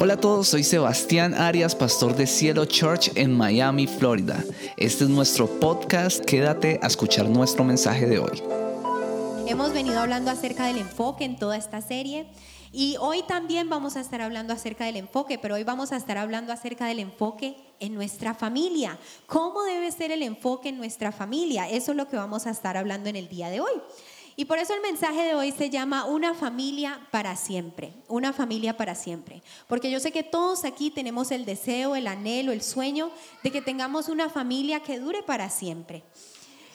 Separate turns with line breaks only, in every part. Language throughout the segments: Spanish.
Hola a todos, soy Sebastián Arias, pastor de Cielo Church en Miami, Florida. Este es nuestro podcast, quédate a escuchar nuestro mensaje de hoy.
Hemos venido hablando acerca del enfoque en toda esta serie y hoy también vamos a estar hablando acerca del enfoque, pero hoy vamos a estar hablando acerca del enfoque en nuestra familia. ¿Cómo debe ser el enfoque en nuestra familia? Eso es lo que vamos a estar hablando en el día de hoy. Y por eso el mensaje de hoy se llama Una familia para siempre, una familia para siempre. Porque yo sé que todos aquí tenemos el deseo, el anhelo, el sueño de que tengamos una familia que dure para siempre.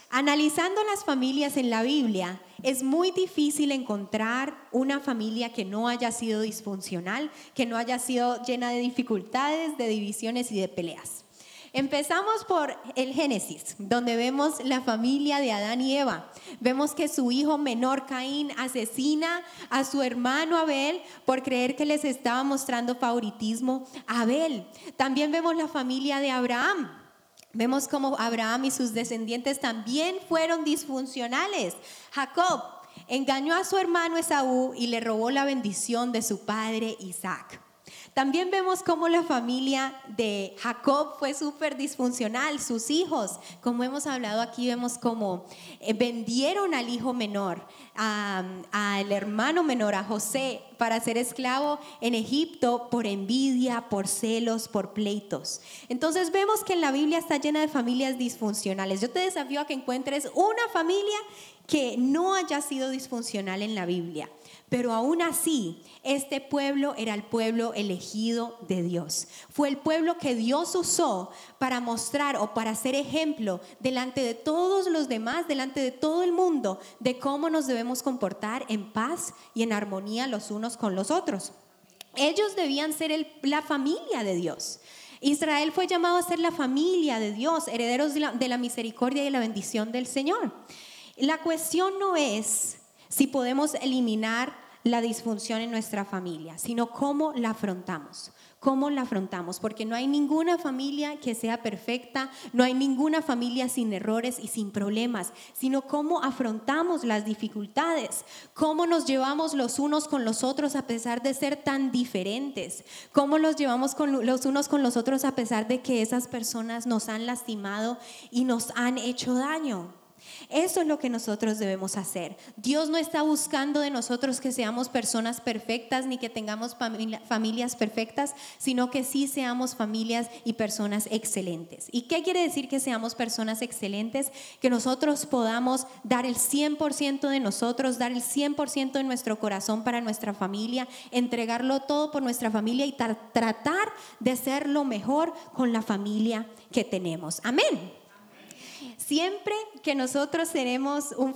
Analizando las familias en la Biblia, es muy difícil encontrar una familia que no haya sido disfuncional, que no haya sido llena de dificultades, de divisiones y de peleas. Empezamos por el Génesis, donde vemos la familia de Adán y Eva. Vemos que su hijo menor Caín asesina a su hermano Abel por creer que les estaba mostrando favoritismo a Abel. También vemos la familia de Abraham. Vemos como Abraham y sus descendientes también fueron disfuncionales. Jacob engañó a su hermano Esaú y le robó la bendición de su padre Isaac. También vemos cómo la familia de Jacob fue súper disfuncional, sus hijos, como hemos hablado aquí, vemos cómo eh, vendieron al hijo menor, al hermano menor, a José, para ser esclavo en Egipto por envidia, por celos, por pleitos. Entonces vemos que en la Biblia está llena de familias disfuncionales. Yo te desafío a que encuentres una familia que no haya sido disfuncional en la Biblia. Pero aún así, este pueblo era el pueblo elegido de Dios. Fue el pueblo que Dios usó para mostrar o para ser ejemplo delante de todos los demás, delante de todo el mundo, de cómo nos debemos comportar en paz y en armonía los unos con los otros. Ellos debían ser la familia de Dios. Israel fue llamado a ser la familia de Dios, herederos de la, de la misericordia y la bendición del Señor. La cuestión no es si podemos eliminar la disfunción en nuestra familia, sino cómo la afrontamos. ¿Cómo la afrontamos? Porque no hay ninguna familia que sea perfecta, no hay ninguna familia sin errores y sin problemas, sino cómo afrontamos las dificultades, cómo nos llevamos los unos con los otros a pesar de ser tan diferentes, cómo los llevamos con los unos con los otros a pesar de que esas personas nos han lastimado y nos han hecho daño. Eso es lo que nosotros debemos hacer. Dios no está buscando de nosotros que seamos personas perfectas ni que tengamos familias perfectas, sino que sí seamos familias y personas excelentes. ¿Y qué quiere decir que seamos personas excelentes? Que nosotros podamos dar el 100% de nosotros, dar el 100% de nuestro corazón para nuestra familia, entregarlo todo por nuestra familia y tratar de ser lo mejor con la familia que tenemos. Amén. Siempre que nosotros tenemos un,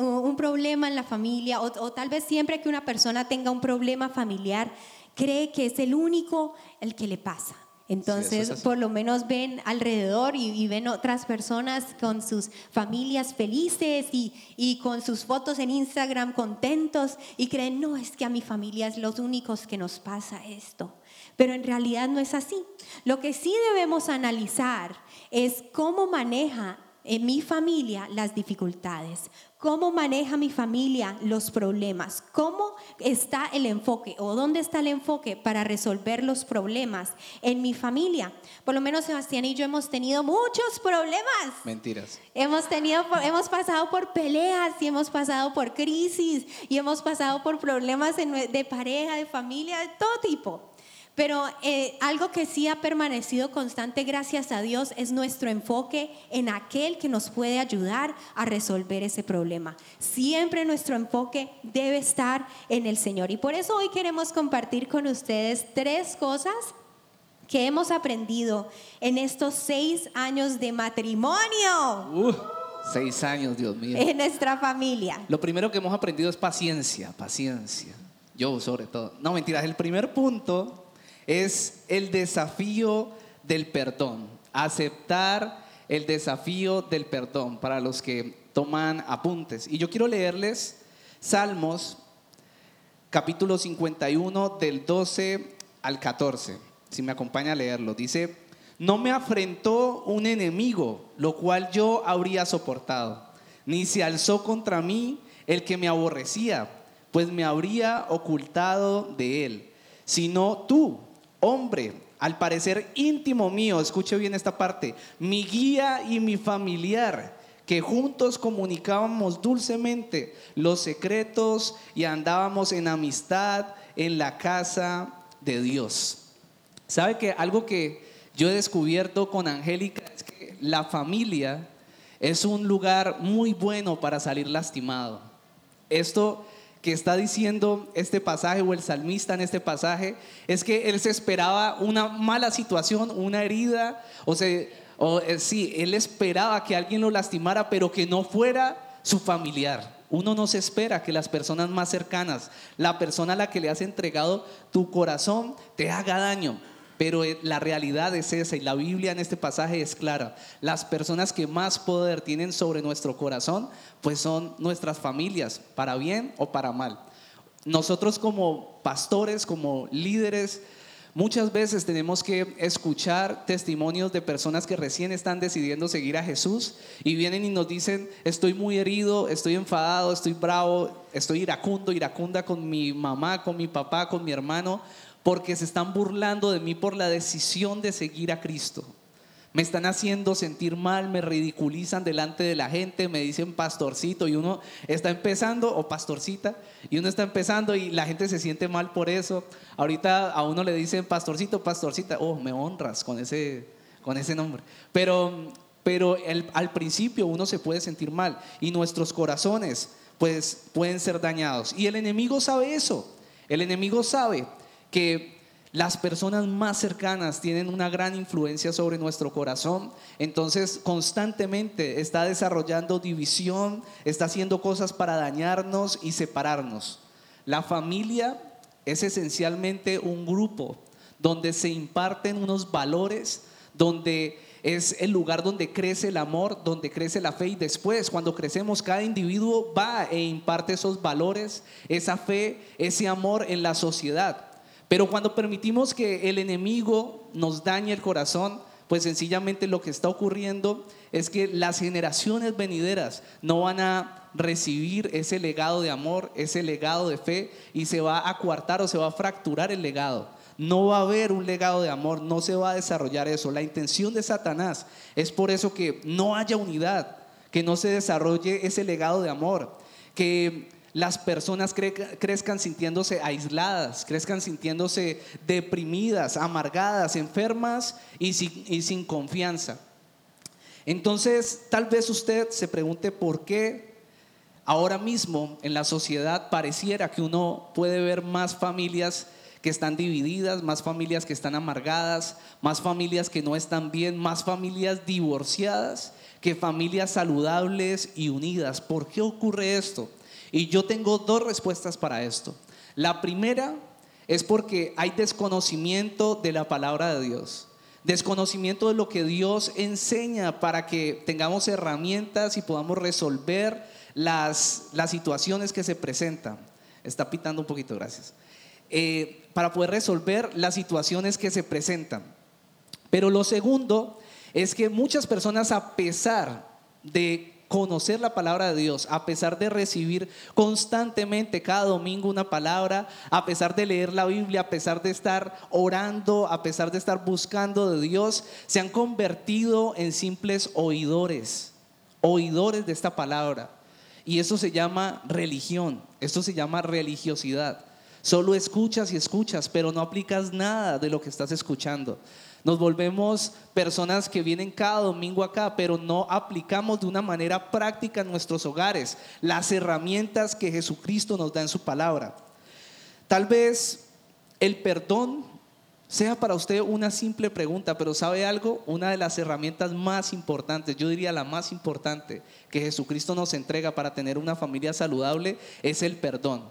un problema en la familia o, tal vez siempre que una persona tenga un problema familiar, cree que es el único el que le pasa. Entonces, por lo menos ven alrededor y, ven otras personas con sus familias felices y, y, con sus fotos en Instagram contentos y creen, no, es que a mi familia es los únicos que nos pasa esto. Pero en realidad no es así. Lo que sí debemos analizar es cómo maneja en mi familia las dificultades, cómo maneja mi familia los problemas, cómo está el enfoque o dónde está el enfoque para resolver los problemas en mi familia. Por lo menos Sebastián y yo hemos tenido muchos problemas.
Mentiras.
Hemos tenido hemos pasado por peleas y hemos pasado por crisis y hemos pasado por problemas de pareja, de familia, de todo tipo. Pero eh, algo que sí ha permanecido constante, gracias a Dios, es nuestro enfoque en aquel que nos puede ayudar a resolver ese problema. Siempre nuestro enfoque debe estar en el Señor. Y por eso hoy queremos compartir con ustedes tres cosas que hemos aprendido en estos seis años de matrimonio.
Uh, seis años, Dios mío.
En nuestra familia.
Lo primero que hemos aprendido es paciencia, paciencia. Yo sobre todo. No, mentiras. El primer punto es el desafío del perdón, aceptar el desafío del perdón para los que toman apuntes. Y yo quiero leerles Salmos capítulo 51 del 12 al 14, si me acompaña a leerlo. Dice, no me afrentó un enemigo, lo cual yo habría soportado, ni se alzó contra mí el que me aborrecía, pues me habría ocultado de él, sino tú hombre, al parecer íntimo mío, escuche bien esta parte, mi guía y mi familiar, que juntos comunicábamos dulcemente los secretos y andábamos en amistad en la casa de Dios. ¿Sabe que algo que yo he descubierto con Angélica es que la familia es un lugar muy bueno para salir lastimado? Esto que está diciendo este pasaje o el salmista en este pasaje es que él se esperaba una mala situación, una herida, o sea, eh, sí, él esperaba que alguien lo lastimara, pero que no fuera su familiar. Uno no se espera que las personas más cercanas, la persona a la que le has entregado tu corazón, te haga daño. Pero eh, la realidad es esa y la Biblia en este pasaje es clara. Las personas que más poder tienen sobre nuestro corazón, pues son nuestras familias, para bien o para mal. Nosotros como pastores, como líderes, muchas veces tenemos que escuchar testimonios de personas que recién están decidiendo seguir a Jesús y vienen y nos dicen, estoy muy herido, estoy enfadado, estoy bravo, estoy iracundo, iracunda con mi mamá, con mi papá, con mi hermano, porque se están burlando de mí por la decisión de seguir a Cristo. Me están haciendo sentir mal, me ridiculizan delante de la gente, me dicen pastorcito y uno está empezando, o pastorcita, y uno está empezando y la gente se siente mal por eso. Ahorita a uno le dicen pastorcito, pastorcita, oh, me honras con ese, con ese nombre. Pero, pero al principio uno se puede sentir mal y nuestros corazones pues pueden ser dañados. Y el enemigo sabe eso. El enemigo sabe que las personas más cercanas tienen una gran influencia sobre nuestro corazón, entonces constantemente está desarrollando división, está haciendo cosas para dañarnos y separarnos. La familia es esencialmente un grupo donde se imparten unos valores, donde es el lugar donde crece el amor, donde crece la fe y después cuando crecemos cada individuo va e imparte esos valores, esa fe, ese amor en la sociedad. Pero cuando permitimos que el enemigo nos dañe el corazón, pues sencillamente lo que está ocurriendo es que las generaciones venideras no van a recibir ese legado de amor, ese legado de fe, y se va a coartar o se va a fracturar el legado. No va a haber un legado de amor, no se va a desarrollar eso. La intención de Satanás es por eso que no haya unidad, que no se desarrolle ese legado de amor, que las personas crezcan sintiéndose aisladas, crezcan sintiéndose deprimidas, amargadas, enfermas y sin, confianza. Entonces, tal vez usted se pregunte por qué ahora mismo en la sociedad pareciera que uno puede ver más familias que están divididas, más familias que están amargadas, más familias que no están bien, más familias divorciadas que familias saludables y unidas. ¿Por qué ocurre esto? Y yo tengo dos respuestas para esto. La primera es porque hay desconocimiento de la palabra de Dios. Desconocimiento de lo que Dios enseña para que tengamos herramientas y podamos resolver las, las situaciones que se presentan. Está pitando un poquito, gracias. Eh, para poder resolver las situaciones que se presentan. Pero lo segundo es que muchas personas, a pesar de conocer la palabra de Dios, a pesar de recibir constantemente cada domingo una palabra, a pesar de leer la Biblia, a pesar de estar orando, a pesar de estar buscando de Dios, se han convertido en simples oidores, oidores de esta palabra. Y eso se llama religión, esto se llama religiosidad. Solo escuchas y escuchas, pero no aplicas nada de lo que estás escuchando. Nos volvemos personas que vienen cada domingo acá, pero no aplicamos de una manera práctica en nuestros hogares las herramientas que Jesucristo nos da en su palabra. Tal vez el perdón sea para usted una simple pregunta, pero ¿sabe algo? Una de las herramientas más importantes, yo diría la más importante que Jesucristo nos entrega para tener una familia saludable es el perdón.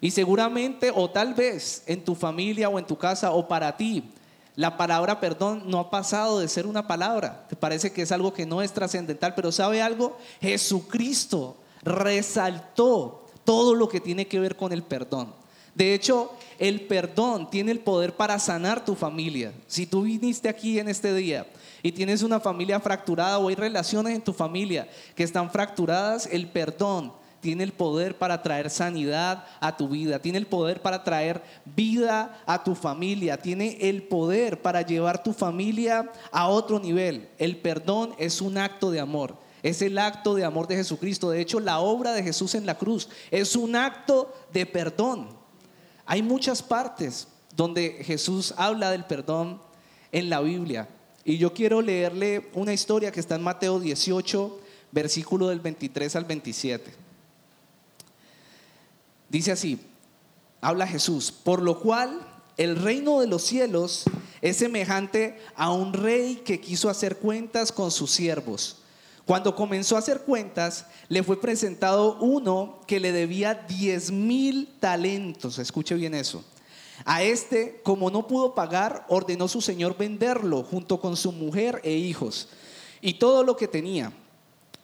Y seguramente o tal vez en tu familia o en tu casa o para ti, la palabra perdón no ha pasado de ser una palabra. Te parece que es algo que no es trascendental, pero ¿sabe algo? Jesucristo resaltó todo lo que tiene que ver con el perdón. De hecho, el perdón tiene el poder para sanar tu familia. Si tú viniste aquí en este día y tienes una familia fracturada o hay relaciones en tu familia que están fracturadas, el perdón tiene el poder para traer sanidad a tu vida, tiene el poder para traer vida a tu familia, tiene el poder para llevar tu familia a otro nivel. El perdón es un acto de amor. Es el acto de amor de Jesucristo. De hecho, la obra de Jesús en la cruz es un acto de perdón. Hay muchas partes donde Jesús habla del perdón en la Biblia. Y yo quiero leerle una historia que está en Mateo 18, versículo del 23 al 27. Dice así, habla Jesús, por lo cual el reino de los cielos es semejante a un rey que quiso hacer cuentas con sus siervos. Cuando comenzó a hacer cuentas, le fue presentado uno que le debía 10 mil talentos. Escuche bien eso. A este, como no pudo pagar, ordenó su señor venderlo junto con su mujer e hijos y todo lo que tenía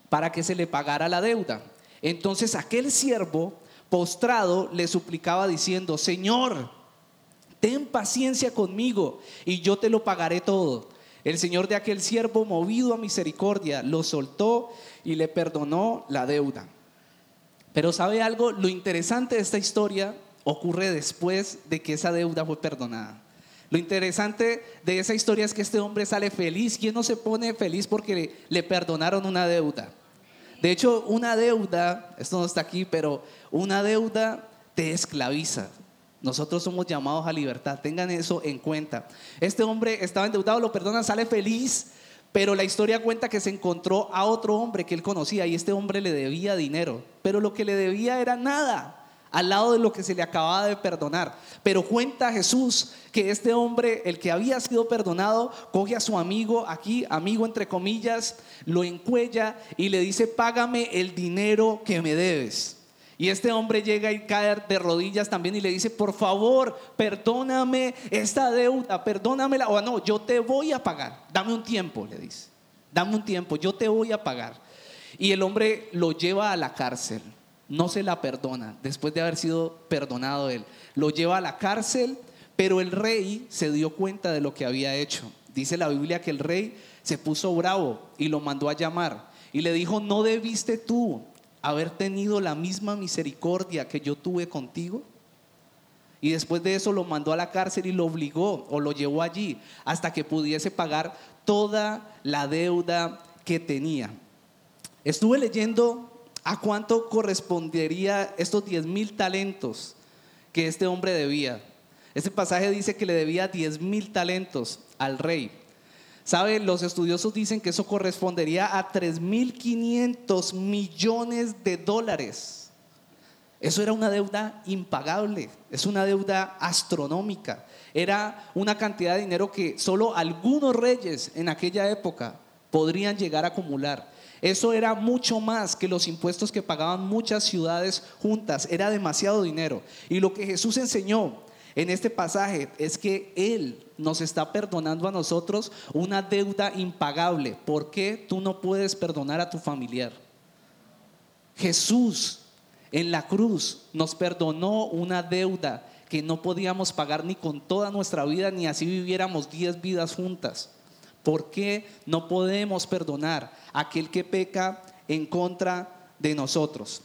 para que se le pagara la deuda. Entonces aquel siervo postrado le suplicaba diciendo, Señor, ten paciencia conmigo y yo te lo pagaré todo. El señor de aquel siervo, movido a misericordia, lo soltó y le perdonó la deuda. Pero ¿sabe algo? Lo interesante de esta historia ocurre después de que esa deuda fue perdonada. Lo interesante de esa historia es que este hombre sale feliz. ¿Quién no se pone feliz porque le, perdonaron una deuda? De hecho, una deuda, esto no está aquí, pero una deuda te esclaviza. Nosotros somos llamados a libertad, tengan eso en cuenta. Este hombre estaba endeudado, lo perdonan, sale feliz, pero la historia cuenta que se encontró a otro hombre que él conocía y este hombre le debía dinero, pero lo que le debía era nada al lado de lo que se le acababa de perdonar. Pero cuenta Jesús que este hombre, el que había sido perdonado, coge a su amigo, aquí, amigo entre comillas, lo encuella y le dice, págame el dinero que me debes. Y este hombre llega y cae de rodillas también y le dice, por favor, perdóname esta deuda, perdónamela. O no, yo te voy a pagar. Dame un tiempo, le dice. Dame un tiempo, yo te voy a pagar. Y el hombre lo lleva a la cárcel no se la perdona después de haber sido perdonado él. Lo lleva a la cárcel, pero el rey se dio cuenta de lo que había hecho. Dice la Biblia que el rey se puso bravo y lo mandó a llamar y le dijo, ¿no debiste tú haber tenido la misma misericordia que yo tuve contigo? Y después de eso lo mandó a la cárcel y lo obligó o lo llevó allí hasta que pudiese pagar toda la deuda que tenía. Estuve leyendo ¿A cuánto correspondería estos 10 mil talentos que este hombre debía? Este pasaje dice que le debía 10 mil talentos al rey. ¿Sabe? Los estudiosos dicen que eso correspondería a 3.500 millones de dólares. Eso era una deuda impagable, es una deuda astronómica. Era una cantidad de dinero que solo algunos reyes en aquella época podrían llegar a acumular. Eso era mucho más que los impuestos que pagaban muchas ciudades juntas. Era demasiado dinero. Y lo que Jesús enseñó en este pasaje es que Él nos está perdonando a nosotros una deuda impagable. ¿Por qué tú no puedes perdonar a tu familiar? Jesús en la cruz nos perdonó una deuda que no podíamos pagar ni con toda nuestra vida, ni así viviéramos diez vidas juntas. ¿Por qué no podemos perdonar a aquel que peca en contra de nosotros?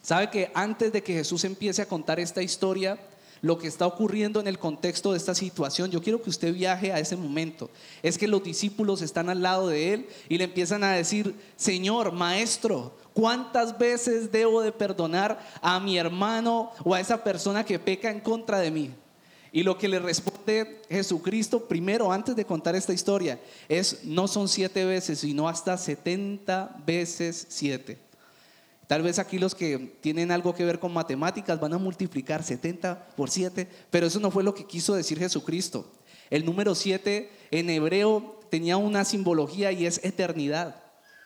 ¿Sabe que antes de que Jesús empiece a contar esta historia, lo que está ocurriendo en el contexto de esta situación, yo quiero que usted viaje a ese momento. Es que los discípulos están al lado de él y le empiezan a decir, Señor, maestro, ¿cuántas veces debo de perdonar a mi hermano o a esa persona que peca en contra de mí? Y lo que le responde Jesucristo primero, antes de contar esta historia, es no son siete veces, sino hasta setenta veces siete. Tal vez aquí los que tienen algo que ver con matemáticas van a multiplicar 70 por 7, pero eso no fue lo que quiso decir Jesucristo. El número 7 en hebreo tenía una simbología y es eternidad.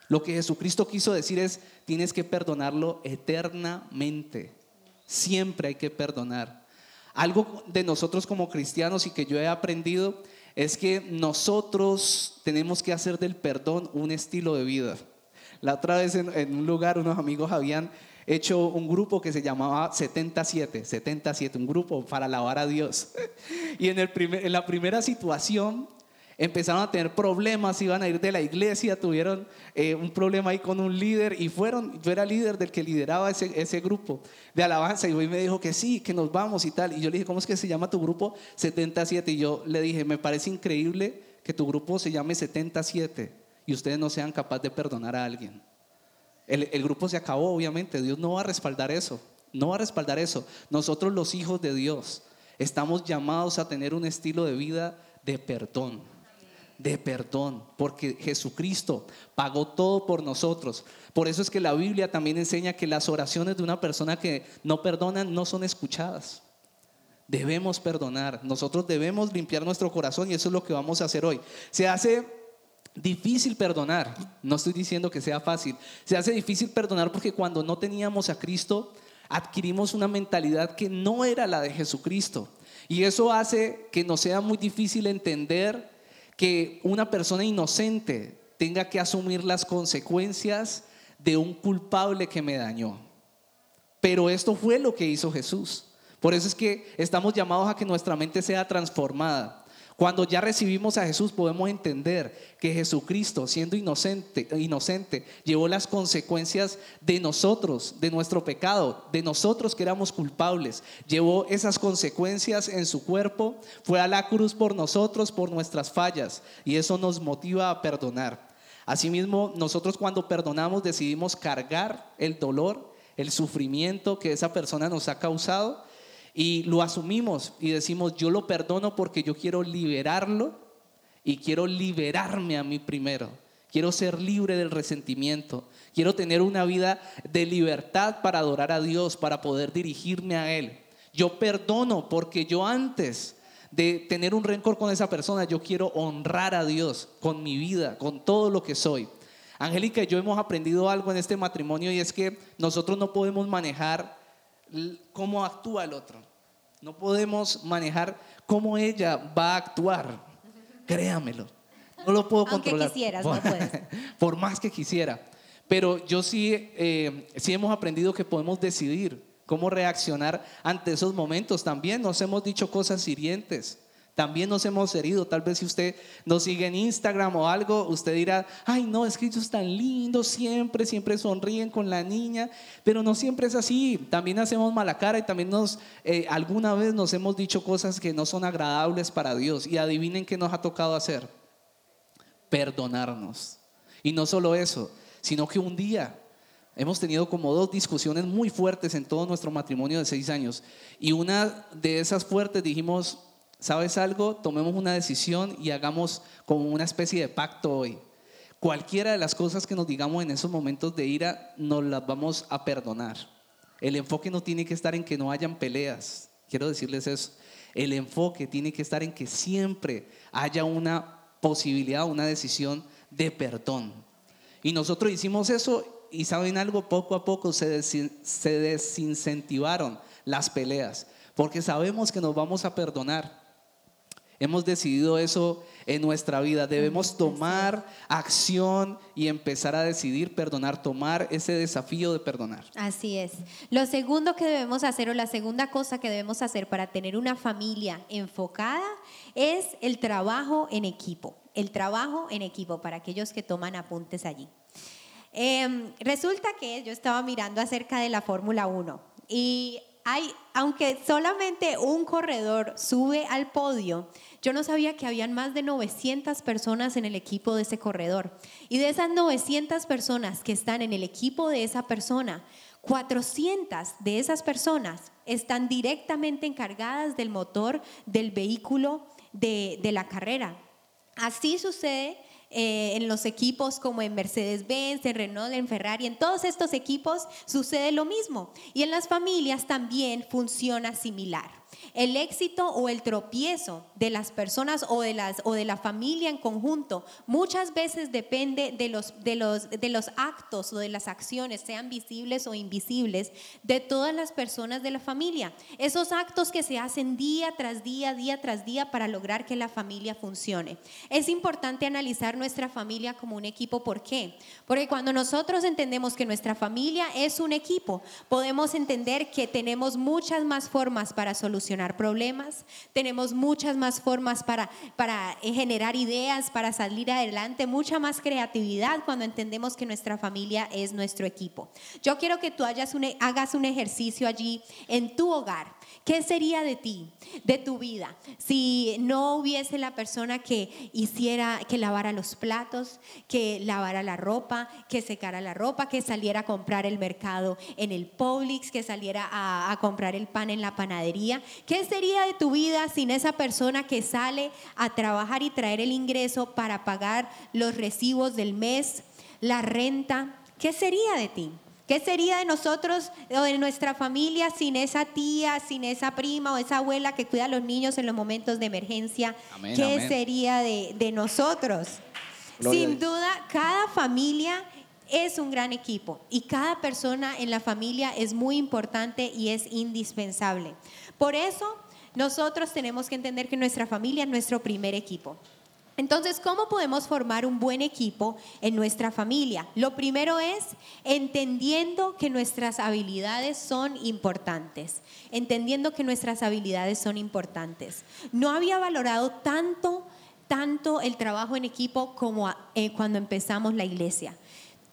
Lo que Jesucristo quiso decir es, tienes que perdonarlo eternamente. Siempre hay que perdonar. Algo de nosotros como cristianos y que yo he aprendido es que nosotros tenemos que hacer del perdón un estilo de vida. La otra vez en, un lugar unos amigos habían hecho un grupo que se llamaba 77, 77, un grupo para alabar a Dios. Y en, el en la primera situación empezaron a tener problemas, iban a ir de la iglesia, tuvieron eh, un problema ahí con un líder y fueron, yo era líder del que lideraba ese, ese grupo de alabanza y hoy me dijo que sí, que nos vamos y tal. Y yo le dije, ¿cómo es que se llama tu grupo? 77. Y yo le dije, me parece increíble que tu grupo se llame 77 y ustedes no sean capaces de perdonar a alguien. El, el grupo se acabó, obviamente, Dios no va a respaldar eso, no va a respaldar eso. Nosotros los hijos de Dios estamos llamados a tener un estilo de vida de perdón de perdón, porque Jesucristo pagó todo por nosotros. Por eso es que la Biblia también enseña que las oraciones de una persona que no perdona no son escuchadas. Debemos perdonar, nosotros debemos limpiar nuestro corazón y eso es lo que vamos a hacer hoy. Se hace difícil perdonar, no estoy diciendo que sea fácil, se hace difícil perdonar porque cuando no teníamos a Cristo adquirimos una mentalidad que no era la de Jesucristo. Y eso hace que nos sea muy difícil entender que una persona inocente tenga que asumir las consecuencias de un culpable que me dañó. Pero esto fue lo que hizo Jesús. Por eso es que estamos llamados a que nuestra mente sea transformada. Cuando ya recibimos a Jesús podemos entender que Jesucristo, siendo inocente, inocente, llevó las consecuencias de nosotros, de nuestro pecado, de nosotros que éramos culpables. Llevó esas consecuencias en su cuerpo, fue a la cruz por nosotros, por nuestras fallas, y eso nos motiva a perdonar. Asimismo, nosotros cuando perdonamos decidimos cargar el dolor, el sufrimiento que esa persona nos ha causado y lo asumimos y decimos, yo lo perdono porque yo quiero liberarlo y quiero liberarme a mí primero. Quiero ser libre del resentimiento. Quiero tener una vida de libertad para adorar a Dios, para poder dirigirme a Él. Yo perdono porque yo antes de tener un rencor con esa persona, yo quiero honrar a Dios con mi vida, con todo lo que soy. Angélica y yo hemos aprendido algo en este matrimonio y es que nosotros no podemos manejar cómo actúa el otro. No podemos manejar cómo ella va a actuar. Créamelo. No lo puedo controlar.
Aunque quisieras, no puedes.
Por más que quisiera. Pero yo sí, eh, sí hemos aprendido que podemos decidir cómo reaccionar ante esos momentos. También nos hemos dicho cosas hirientes. También nos hemos herido. Tal vez si usted nos sigue en Instagram o algo, usted dirá, ay no, es que ellos están lindos siempre, siempre sonríen con la niña, pero no siempre es así. También hacemos mala cara y también nos, eh, alguna vez nos hemos dicho cosas que no son agradables para Dios. Y adivinen qué nos ha tocado hacer. Perdonarnos. Y no solo eso, sino que un día Hemos tenido como dos discusiones muy fuertes en todo nuestro matrimonio de seis años. Y una de esas fuertes dijimos, ¿sabes algo? Tomemos una decisión y hagamos como una especie de pacto hoy. Cualquiera de las cosas que nos digamos en esos momentos de ira, nos las vamos a perdonar. El enfoque no tiene que estar en que no hayan peleas. Quiero decirles eso. El enfoque tiene que estar en que siempre haya una posibilidad, una decisión de perdón. Y nosotros hicimos eso y saben algo, poco a poco se, se desincentivaron las peleas, porque sabemos que nos vamos a perdonar. Hemos decidido eso en nuestra vida. Debemos tomar acción y empezar a decidir perdonar, tomar ese desafío de perdonar.
Así es. Lo segundo que debemos hacer o la segunda cosa que debemos hacer para tener una familia enfocada es el trabajo en equipo. El trabajo en equipo para aquellos que toman apuntes allí. Em, resulta que yo estaba mirando acerca de la Fórmula 1 y hay, aunque solamente un corredor sube al podio, yo no sabía que habían más de 900 personas en el equipo de ese corredor. Y de esas 900 personas que están en el equipo de esa persona, 400 de esas personas están directamente encargadas del motor del vehículo de, de la carrera. Así sucede eh, en los equipos como en Mercedes-Benz, en Renault, en Ferrari, en todos estos equipos sucede lo mismo. Y en las familias también funciona similar. El éxito o el tropiezo de las personas o de, las, o de la familia en conjunto muchas veces depende de los, de, los, de los actos o de las acciones, sean visibles o invisibles, de todas las personas de la familia. Esos actos que se hacen día tras día, día tras día para lograr que la familia funcione. Es importante analizar nuestra familia como un equipo. ¿Por qué? Porque cuando nosotros entendemos que nuestra familia es un equipo, podemos entender que tenemos muchas más formas para solucionar solucionar problemas, tenemos muchas más formas para, para generar ideas, para salir adelante, mucha más creatividad cuando entendemos que nuestra familia es nuestro equipo. Yo quiero que tú hagas un, hagas un ejercicio allí en tu hogar. ¿Qué sería de ti, de tu vida, si no hubiese la persona que hiciera, que lavara los platos, que lavara la ropa, que secara la ropa, que saliera a comprar el mercado en el Publix, que saliera a, a comprar el pan en la panadería? ¿Qué sería de tu vida sin esa persona que sale a trabajar y traer el ingreso para pagar los recibos del mes, la renta? ¿Qué sería de ti? ¿Qué sería de nosotros o de nuestra familia sin esa tía, sin esa prima o esa abuela que cuida a los niños en los momentos de emergencia?
Amén,
¿Qué
amén.
sería de, de nosotros?
Gloria
sin duda, cada familia es un gran equipo y cada persona en la familia es muy importante y es indispensable. Por eso, nosotros tenemos que entender que nuestra familia es nuestro primer equipo. Entonces, ¿cómo podemos formar un buen equipo en nuestra familia? Lo primero es entendiendo que nuestras habilidades son importantes, entendiendo que nuestras habilidades son importantes. No había valorado tanto, tanto el trabajo en equipo como eh, cuando empezamos la iglesia.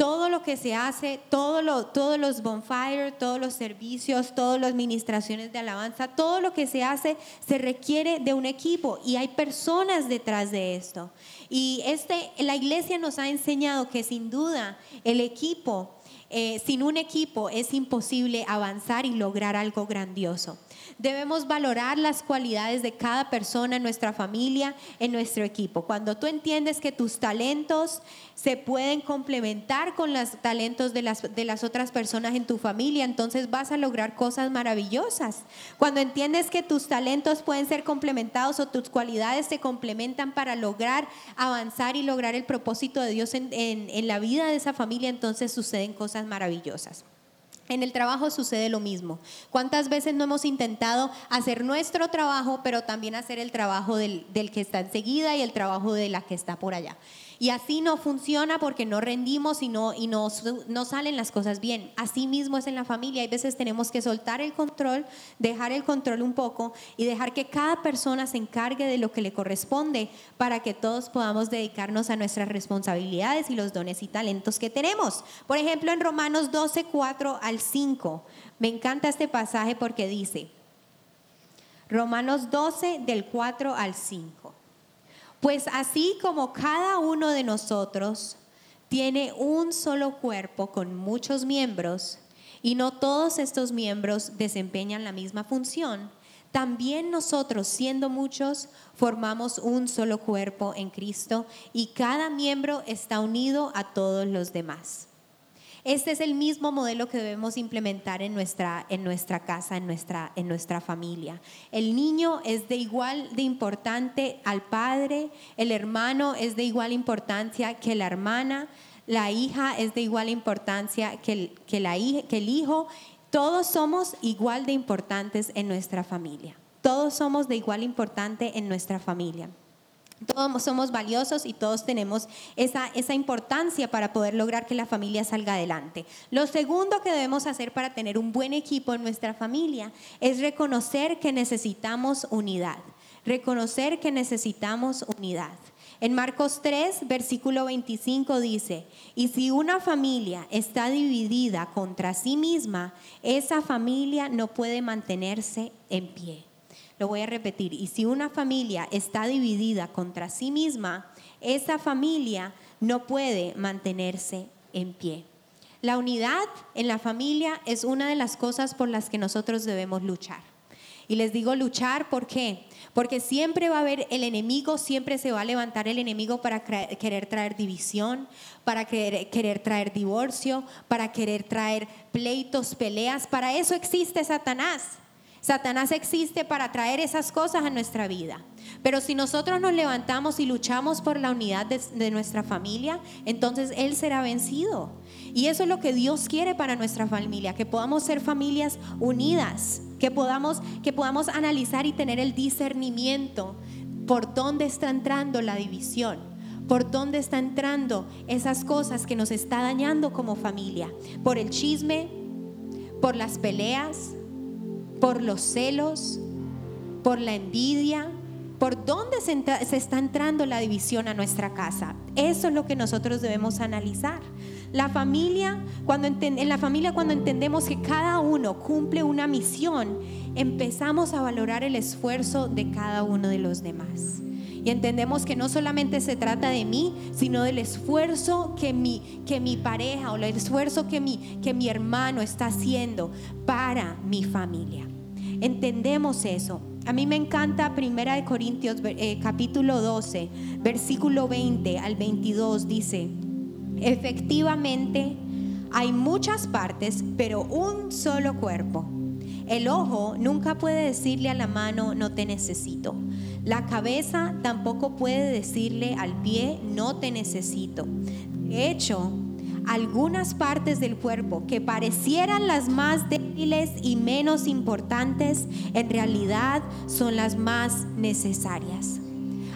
Todo lo que se hace, todos los bonfire, todos los servicios, todas las ministraciones de alabanza, todo lo que se hace se requiere de un equipo y hay personas detrás de esto. Y este, la iglesia nos ha enseñado que sin duda el equipo, eh, sin un equipo es imposible avanzar y lograr algo grandioso. Debemos valorar las cualidades de cada persona en nuestra familia, en nuestro equipo. Cuando tú entiendes que tus talentos se pueden complementar con los talentos de las, de las otras personas en tu familia, entonces vas a lograr cosas maravillosas. Cuando entiendes que tus talentos pueden ser complementados o tus cualidades se complementan para lograr avanzar y lograr el propósito de Dios en, en- en la vida de esa familia, entonces suceden cosas maravillosas. En el trabajo sucede lo mismo. ¿Cuántas veces no hemos intentado hacer nuestro trabajo, pero también hacer el trabajo del, del que está enseguida y el trabajo de la que está por allá? Y así no funciona porque no rendimos y, no, y no, no salen las cosas bien. Así mismo es en la familia. Hay veces tenemos que soltar el control, dejar el control un poco y dejar que cada persona se encargue de lo que le corresponde para que todos podamos dedicarnos a nuestras responsabilidades y los dones y talentos que tenemos. Por ejemplo, en Romanos 12, 4 al 5. Me encanta este pasaje porque dice, Romanos 12 del 4 al 5. Pues así como cada uno de nosotros tiene un solo cuerpo con muchos miembros y no todos estos miembros desempeñan la misma función, también nosotros, siendo muchos, formamos un solo cuerpo en Cristo y cada miembro está unido a todos los demás. Este es el mismo modelo que debemos implementar en nuestra, en nuestra casa, en nuestra, en nuestra familia. El niño es de igual de importante al padre, el hermano es de igual importancia que la hermana, la hija es de igual importancia que el, que la que el hijo. Todos somos igual de importantes en nuestra familia. Todos somos de igual importante en nuestra familia. Todos somos valiosos y todos tenemos esa, esa importancia para poder lograr que la familia salga adelante. Lo segundo que debemos hacer para tener un buen equipo en nuestra familia es reconocer que necesitamos unidad. Reconocer que necesitamos unidad. En Marcos 3, versículo 25 dice, y si una familia está dividida contra sí misma, esa familia no puede mantenerse en pie. Lo voy a repetir. Y si una familia está dividida contra sí misma, esa familia no puede mantenerse en pie. La unidad en la familia es una de las cosas por las que nosotros debemos luchar. Y les digo luchar, ¿por qué? Porque siempre va a haber el enemigo, siempre se va a levantar el enemigo para querer traer división, para querer, querer traer divorcio, para querer traer pleitos, peleas. Para eso existe Satanás. Satanás existe para traer esas cosas a nuestra vida. Pero si nosotros nos levantamos y luchamos por la unidad de, nuestra familia, entonces Él será vencido. Y eso es lo que Dios quiere para nuestra familia, que podamos ser familias unidas, que podamos, que podamos analizar y tener el discernimiento por dónde está entrando la división, por dónde está entrando esas cosas que nos está dañando como familia, por el chisme, por las peleas, por los celos, por la envidia, por dónde se, está entrando la división a nuestra casa. Eso es lo que nosotros debemos analizar. La familia, cuando en la familia cuando entendemos que cada uno cumple una misión, empezamos a valorar el esfuerzo de cada uno de los demás. Y entendemos que no solamente se trata de mí, sino del esfuerzo que mi, que mi pareja o el esfuerzo que mi, que mi hermano está haciendo para mi familia. Entendemos eso. A mí me encanta Primera de Corintios eh, capítulo 12, versículo 20 al 22 dice, efectivamente hay muchas partes, pero un solo cuerpo. El ojo nunca puede decirle a la mano, no te necesito. La cabeza tampoco puede decirle al pie, no te necesito. De hecho, algunas partes del cuerpo que parecieran las más débiles y menos importantes, en realidad son las más necesarias.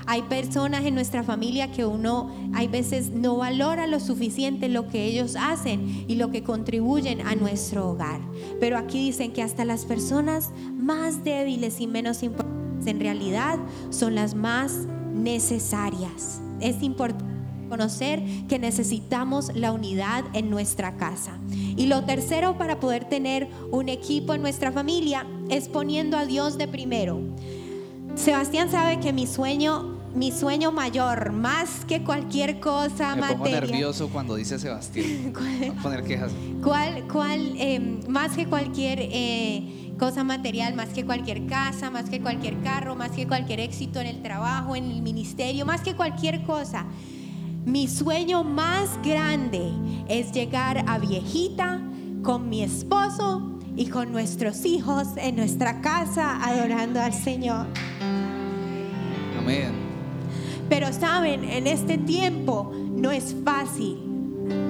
Hay personas en nuestra familia que uno hay veces no valora lo suficiente lo que ellos hacen y lo que contribuyen a nuestro hogar. Pero aquí dicen que hasta las personas más débiles y menos importantes en realidad son las más necesarias. Es importante conocer que necesitamos la unidad en nuestra casa. Y lo tercero para poder tener un equipo en nuestra familia es poniendo a Dios de primero. Sebastián sabe que mi sueño, mi sueño mayor, más que cualquier cosa
Me pongo nervioso cuando dice Sebastián. Poner quejas.
¿Cuál, cuál, eh, más que cualquier eh, cosa material, más que cualquier casa, más que cualquier carro, más que cualquier éxito en el trabajo, en el ministerio, más que cualquier cosa? Mi sueño más grande es llegar a viejita con mi esposo y con nuestros hijos en nuestra casa adorando al Señor.
Amén.
Pero saben, en este tiempo no es fácil.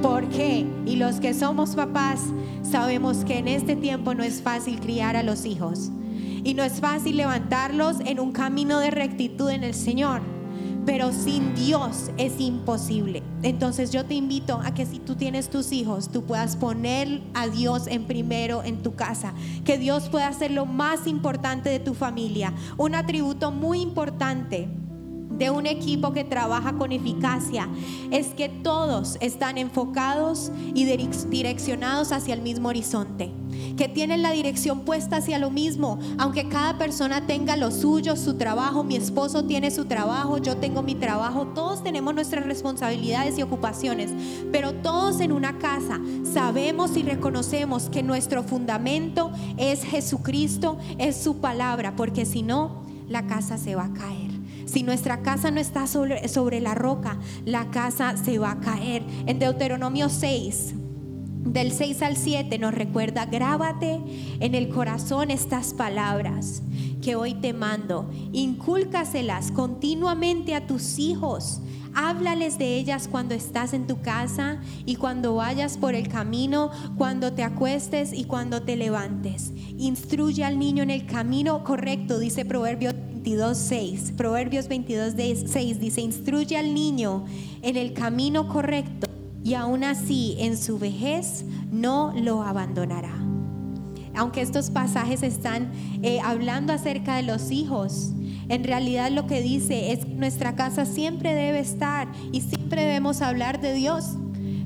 ¿Por qué? Y los que somos papás sabemos que en este tiempo no es fácil criar a los hijos. Y no es fácil levantarlos en un camino de rectitud en el Señor. Pero sin Dios es imposible. Entonces yo te invito a que si tú tienes tus hijos, tú puedas poner a Dios en primero en tu casa. Que Dios pueda ser lo más importante de tu familia. Un atributo muy importante de un equipo que trabaja con eficacia es que todos están enfocados y direc- direccionados hacia el mismo horizonte, que tienen la dirección puesta hacia lo mismo, aunque cada persona tenga lo suyo, su trabajo, mi esposo tiene su trabajo, yo tengo mi trabajo, todos tenemos nuestras responsabilidades y ocupaciones, pero todos en una casa sabemos y reconocemos que nuestro fundamento es Jesucristo, es su palabra, porque si no, la casa se va a caer. Si nuestra casa no está sobre, la roca, la casa se va a caer. En Deuteronomio 6, del 6 al 7 nos recuerda, grábate en el corazón estas palabras que hoy te mando, incúlcaselas continuamente a tus hijos. Háblales de ellas cuando estás en tu casa y cuando vayas por el camino, cuando te acuestes y cuando te levantes. Instruye al niño en el camino correcto, dice Proverbios 22, 6. Proverbios 22, 6 dice, instruye al niño en el camino correcto y aún así en su vejez no lo abandonará. Aunque estos pasajes están eh, hablando acerca de los hijos, en realidad lo que dice es que nuestra casa siempre debe estar y siempre debemos hablar de Dios.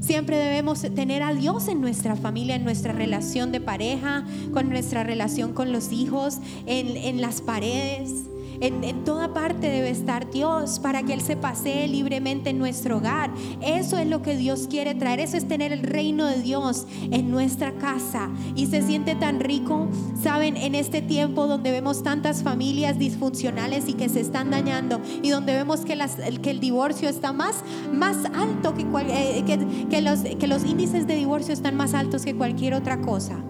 Siempre debemos tener a Dios en nuestra familia, en nuestra relación de pareja, con nuestra relación con los hijos, en las paredes. En, toda parte debe estar Dios para que Él se pasee libremente en nuestro hogar. Eso es lo que Dios quiere traer. Eso es tener el reino de Dios en nuestra casa. Y se siente tan rico, saben, en este tiempo donde vemos tantas familias disfuncionales y que se están dañando y donde vemos que, las, que el divorcio está más, más alto que, cual, eh, que, que, los, que los índices de divorcio están más altos que cualquier otra cosa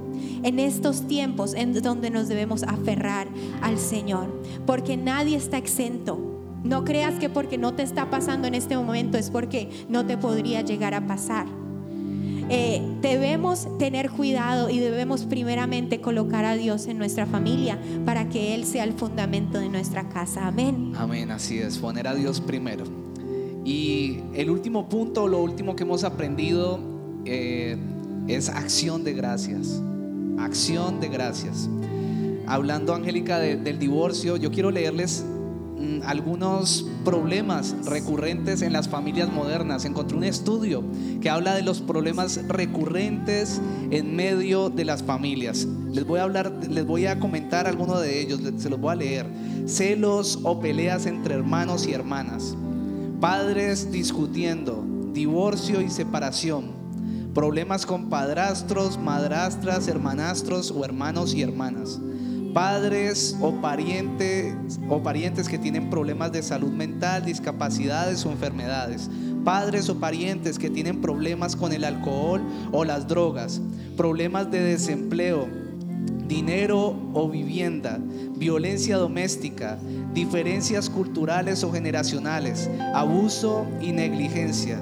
en estos tiempos en donde nos debemos aferrar al Señor, porque nadie está exento. No creas que porque no te está pasando en este momento es porque no te podría llegar a pasar. Eh, debemos tener cuidado y debemos primeramente colocar a Dios en nuestra familia para que Él sea el fundamento de nuestra casa. Amén.
Amén, así es, poner a Dios primero. Y el último punto, lo último que hemos aprendido eh, es acción de gracias acción de gracias. hablando, Angélica, del divorcio, yo quiero leerles mm, algunos problemas recurrentes en las familias modernas. Encontré un estudio que habla de los problemas recurrentes en medio de las familias. Les voy a hablar, les voy a comentar algunos de ellos, se los voy a leer. Celos o peleas entre hermanos y hermanas. Padres discutiendo, divorcio y separación problemas con padrastros, madrastras, hermanastros o hermanos y hermanas, padres o parientes o parientes que tienen problemas de salud mental, discapacidades o enfermedades, padres o parientes que tienen problemas con el alcohol o las drogas, problemas de desempleo, dinero o vivienda, violencia doméstica, diferencias culturales o generacionales, abuso y negligencia.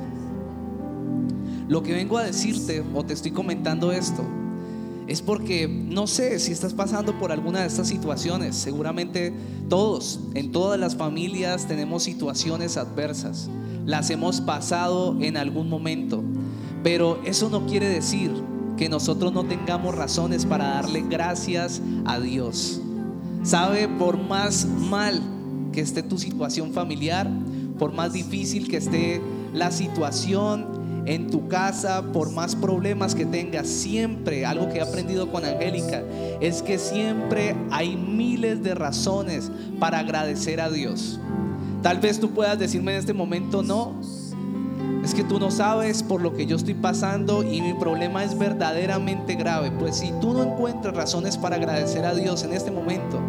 Lo que vengo a decirte o te estoy comentando esto es porque no sé si estás pasando por alguna de estas situaciones. Seguramente todos, en todas las familias tenemos situaciones adversas. Las hemos pasado en algún momento. Pero eso no quiere decir que nosotros no tengamos razones para darle gracias a Dios. Sabe, por más mal que esté tu situación familiar, por más difícil que esté la situación en tu casa, por más problemas que tengas, siempre, algo que he aprendido con Angélica, es que siempre hay miles de razones para agradecer a Dios. Tal vez tú puedas decirme en este momento, no, es que tú no sabes por lo que yo estoy pasando y mi problema es verdaderamente grave. Pues si tú no encuentras razones para agradecer a Dios en este momento,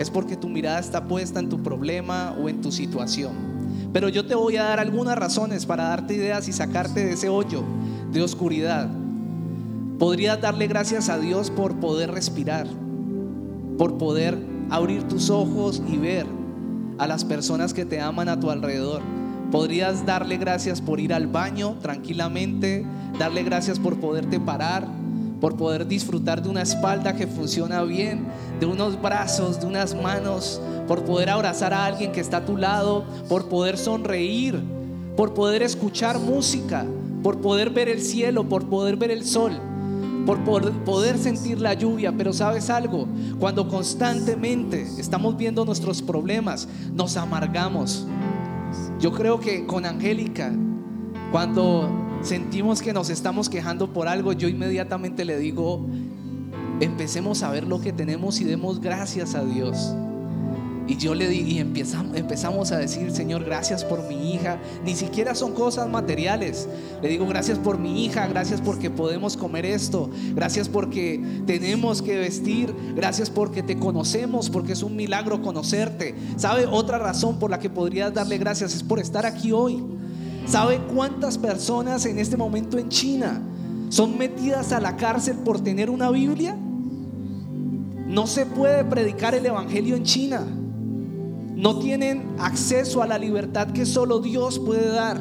es porque tu mirada está puesta en tu problema o en tu situación. Pero yo te voy a dar algunas razones para darte ideas y sacarte de ese hoyo de oscuridad. Podrías darle gracias a Dios por poder respirar, por poder abrir tus ojos y ver a las personas que te aman a tu alrededor. Podrías darle gracias por ir al baño tranquilamente, darle gracias por poderte parar, por poder disfrutar de una espalda que funciona bien, de unos brazos, de unas manos, por poder abrazar a alguien que está a tu lado, por poder sonreír, por poder escuchar música, por poder ver el cielo, por poder ver el sol, por poder sentir la lluvia. Pero sabes algo, cuando constantemente estamos viendo nuestros problemas, nos amargamos. Yo creo que con Angélica, cuando sentimos que nos estamos quejando por algo, yo inmediatamente le digo, empecemos a ver lo que tenemos y demos gracias a Dios. Y yo le di, y empezamos, empezamos a decir, Señor, gracias por mi hija. Ni siquiera son cosas materiales. Le digo, gracias por mi hija, gracias porque podemos comer esto, gracias porque tenemos que vestir, gracias porque te conocemos, porque es un milagro conocerte. ¿Sabe? Otra razón por la que podrías darle gracias es por estar aquí hoy. ¿Sabe cuántas personas en este momento en China son metidas a la cárcel por tener una Biblia? No se puede predicar el Evangelio en China no tienen acceso a la libertad que solo Dios puede dar.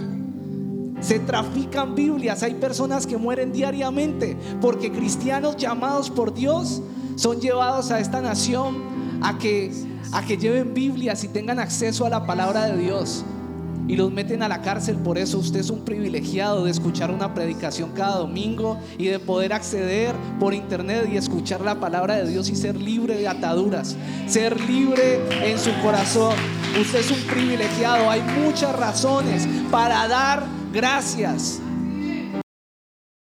Se trafican Biblias, hay personas que mueren diariamente porque cristianos llamados por Dios son llevados a esta nación a que, a que lleven Biblias y tengan acceso a la palabra de Dios y los meten a la cárcel. Por eso usted es un privilegiado de escuchar una predicación cada domingo y de poder acceder por internet y escuchar la palabra de Dios y ser libre de ataduras, ser libre en su corazón. Usted es un privilegiado. Hay muchas razones para dar gracias.